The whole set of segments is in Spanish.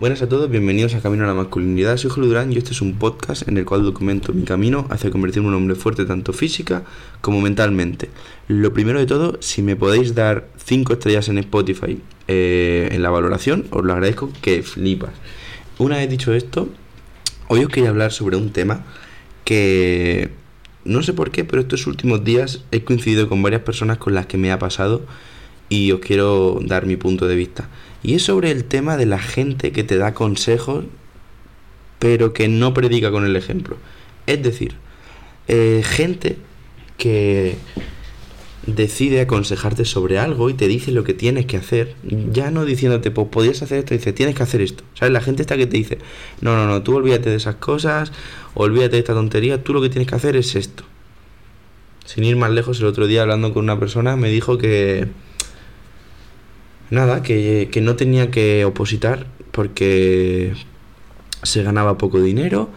Buenas a todos, bienvenidos a Camino a la Masculinidad. Soy Julio Durán y este es un podcast en el cual documento mi camino hacia convertirme en un hombre fuerte tanto física como mentalmente. Lo primero de todo, si me podéis dar 5 estrellas en Spotify eh, en la valoración, os lo agradezco que flipas. Una vez dicho esto, hoy os quería hablar sobre un tema que no sé por qué, pero estos últimos días he coincidido con varias personas con las que me ha pasado y os quiero dar mi punto de vista. Y es sobre el tema de la gente que te da consejos, pero que no predica con el ejemplo. Es decir, eh, gente que decide aconsejarte sobre algo y te dice lo que tienes que hacer, ya no diciéndote, pues podías hacer esto, dice, tienes que hacer esto. ¿Sabes? La gente está que te dice, no, no, no, tú olvídate de esas cosas, olvídate de esta tontería, tú lo que tienes que hacer es esto. Sin ir más lejos, el otro día hablando con una persona me dijo que, nada, que, que no tenía que opositar porque se ganaba poco dinero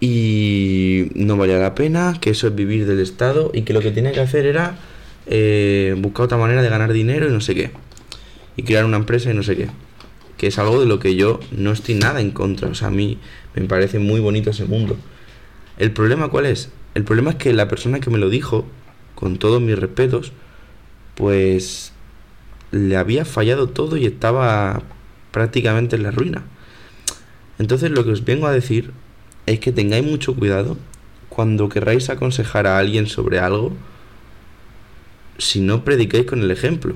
y no valía la pena, que eso es vivir del Estado y que lo que tenía que hacer era eh, buscar otra manera de ganar dinero y no sé qué. Y crear una empresa y no sé qué. Que es algo de lo que yo no estoy nada en contra. O sea, a mí me parece muy bonito ese mundo. ¿El problema cuál es? El problema es que la persona que me lo dijo, con todos mis respetos, pues le había fallado todo y estaba prácticamente en la ruina. Entonces lo que os vengo a decir es que tengáis mucho cuidado cuando querráis aconsejar a alguien sobre algo si no predicáis con el ejemplo.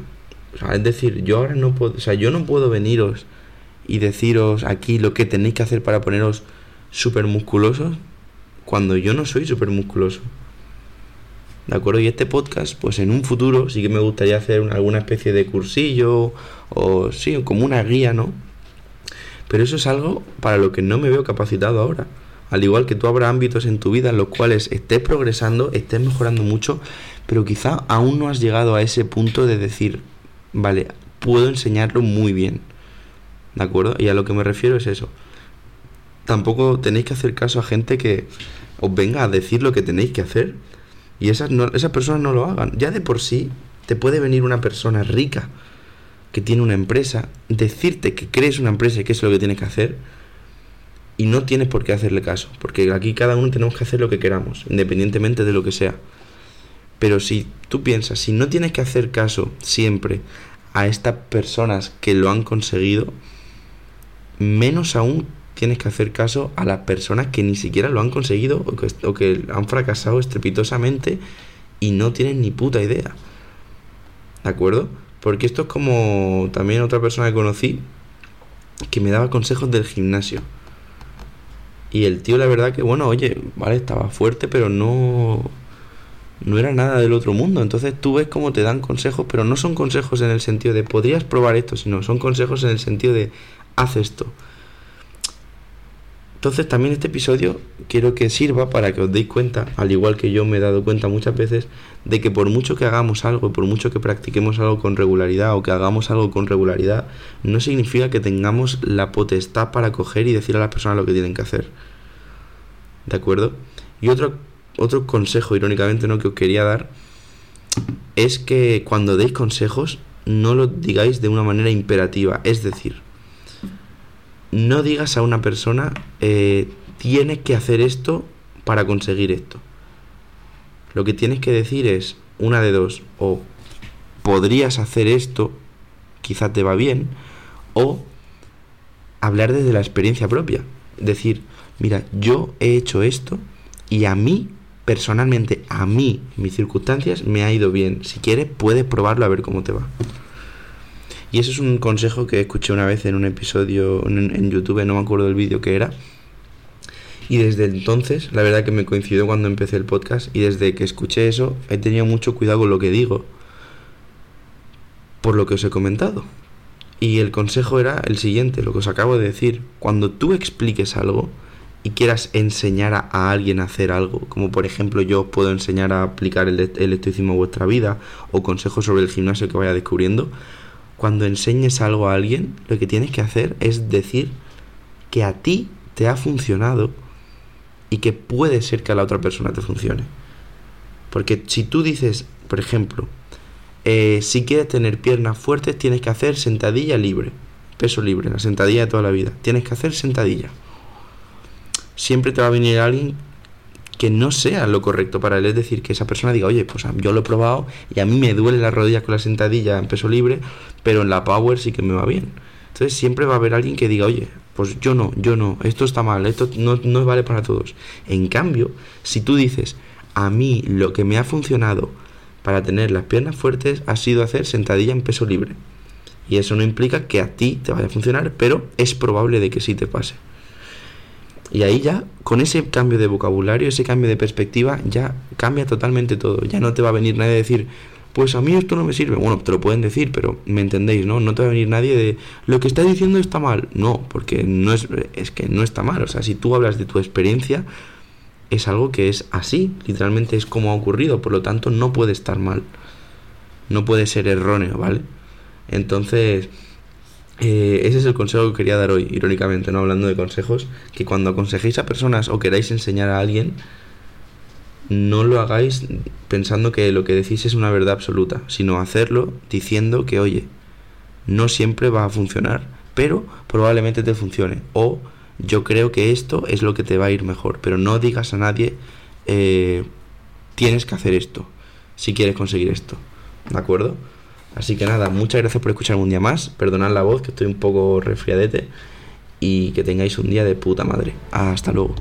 es decir, yo ahora no puedo, o sea, yo no puedo veniros y deciros aquí lo que tenéis que hacer para poneros súper musculosos cuando yo no soy súper musculoso. ¿De acuerdo? Y este podcast, pues en un futuro sí que me gustaría hacer alguna especie de cursillo o sí, como una guía, ¿no? Pero eso es algo para lo que no me veo capacitado ahora. Al igual que tú habrá ámbitos en tu vida en los cuales estés progresando, estés mejorando mucho, pero quizá aún no has llegado a ese punto de decir, vale, puedo enseñarlo muy bien. ¿De acuerdo? Y a lo que me refiero es eso. Tampoco tenéis que hacer caso a gente que os venga a decir lo que tenéis que hacer y esas, esas personas no lo hagan. Ya de por sí te puede venir una persona rica que tiene una empresa, decirte que crees una empresa y que es lo que tienes que hacer y no tienes por qué hacerle caso, porque aquí cada uno tenemos que hacer lo que queramos, independientemente de lo que sea. Pero si tú piensas, si no tienes que hacer caso siempre a estas personas que lo han conseguido, menos aún tienes que hacer caso a las personas que ni siquiera lo han conseguido o que, han fracasado estrepitosamente y no tienen ni puta idea. ¿De acuerdo? Porque esto es como también otra persona que conocí que me daba consejos del gimnasio. Y el tío, la verdad que, bueno, oye, vale, estaba fuerte, pero no. No era nada del otro mundo. Entonces tú ves cómo te dan consejos, pero no son consejos en el sentido de podrías probar esto, sino son consejos en el sentido de haz esto. Entonces también este episodio quiero que sirva para que os deis cuenta, al igual que yo me he dado cuenta muchas veces, de que por mucho que hagamos algo, por mucho que practiquemos algo con regularidad o que hagamos algo con regularidad, no significa que tengamos la potestad para coger y decir a las personas lo que tienen que hacer. ¿De acuerdo? Y otro, otro consejo, irónicamente, ¿no? que os quería dar, es que cuando deis consejos, no lo digáis de una manera imperativa. Es decir, no digas a una persona, eh, tienes que hacer esto para conseguir esto. Lo que tienes que decir es una de dos, o podrías hacer esto, quizá te va bien, o hablar desde la experiencia propia. Decir, mira, yo he hecho esto y a mí, personalmente, a mí, mis circunstancias, me ha ido bien. Si quieres, puedes probarlo a ver cómo te va. Y eso es un consejo que escuché una vez en un episodio en, YouTube, no me acuerdo del vídeo que era. Y desde entonces, la verdad que me coincidió cuando empecé el podcast y desde que escuché eso, he tenido mucho cuidado con lo que digo. Por lo que os he comentado. Y el consejo era el siguiente, lo que os acabo de decir. Cuando tú expliques algo y quieras enseñar a, alguien a hacer algo, como por ejemplo yo os puedo enseñar a aplicar el, el a vuestra vida o consejos sobre el gimnasio que vaya descubriendo, cuando enseñes algo a alguien, lo que tienes que hacer es decir que a ti te ha funcionado y que puede ser que a la otra persona te funcione. Porque si tú dices, por ejemplo, eh, si quieres tener piernas fuertes tienes que hacer sentadilla libre. peso libre, la sentadilla de toda la vida. Tienes que hacer sentadilla. Siempre te va a venir alguien que no sea lo correcto para él. Es decir, que esa persona diga, oye, pues yo lo he probado y a mí me duele la rodilla con la sentadilla en peso libre, pero en la power sí que me va bien. Entonces siempre va a haber alguien que diga, oye, pues yo no, yo no, esto está mal, esto no, no vale para todos. En cambio, si tú dices, a mí lo que me ha funcionado para tener las piernas fuertes ha sido hacer sentadilla en peso libre. Y eso no implica que a ti te vaya a funcionar, pero es probable de que sí te pase. Y ahí ya, con ese cambio de vocabulario, ese cambio de perspectiva, ya cambia totalmente todo. Ya no te va a venir nadie a decir, pues a mí esto no me sirve. Bueno, te lo pueden decir, pero me entendéis, ¿no? No te va a venir nadie de, lo que está diciendo está mal. No, porque no es, es que no está mal. O sea, si tú hablas de tu experiencia, es algo que es así, literalmente es como ha ocurrido, por lo tanto no puede estar mal. No puede ser erróneo, ¿vale? Entonces, eh, ese es el consejo que quería dar hoy, irónicamente, no hablando de consejos, que cuando aconsejéis a personas o queráis enseñar a alguien, no lo hagáis pensando que lo que decís es una verdad absoluta, sino hacerlo diciendo que, oye, no siempre va a funcionar, pero probablemente te funcione. O yo creo que esto es lo que te va a ir mejor, pero no digas a nadie, eh, tienes que hacer esto, si quieres conseguir esto. ¿De acuerdo? Así que nada, muchas gracias por escucharme un día más. Perdonad la voz, que estoy un poco resfriadete. Y que tengáis un día de puta madre. Hasta luego.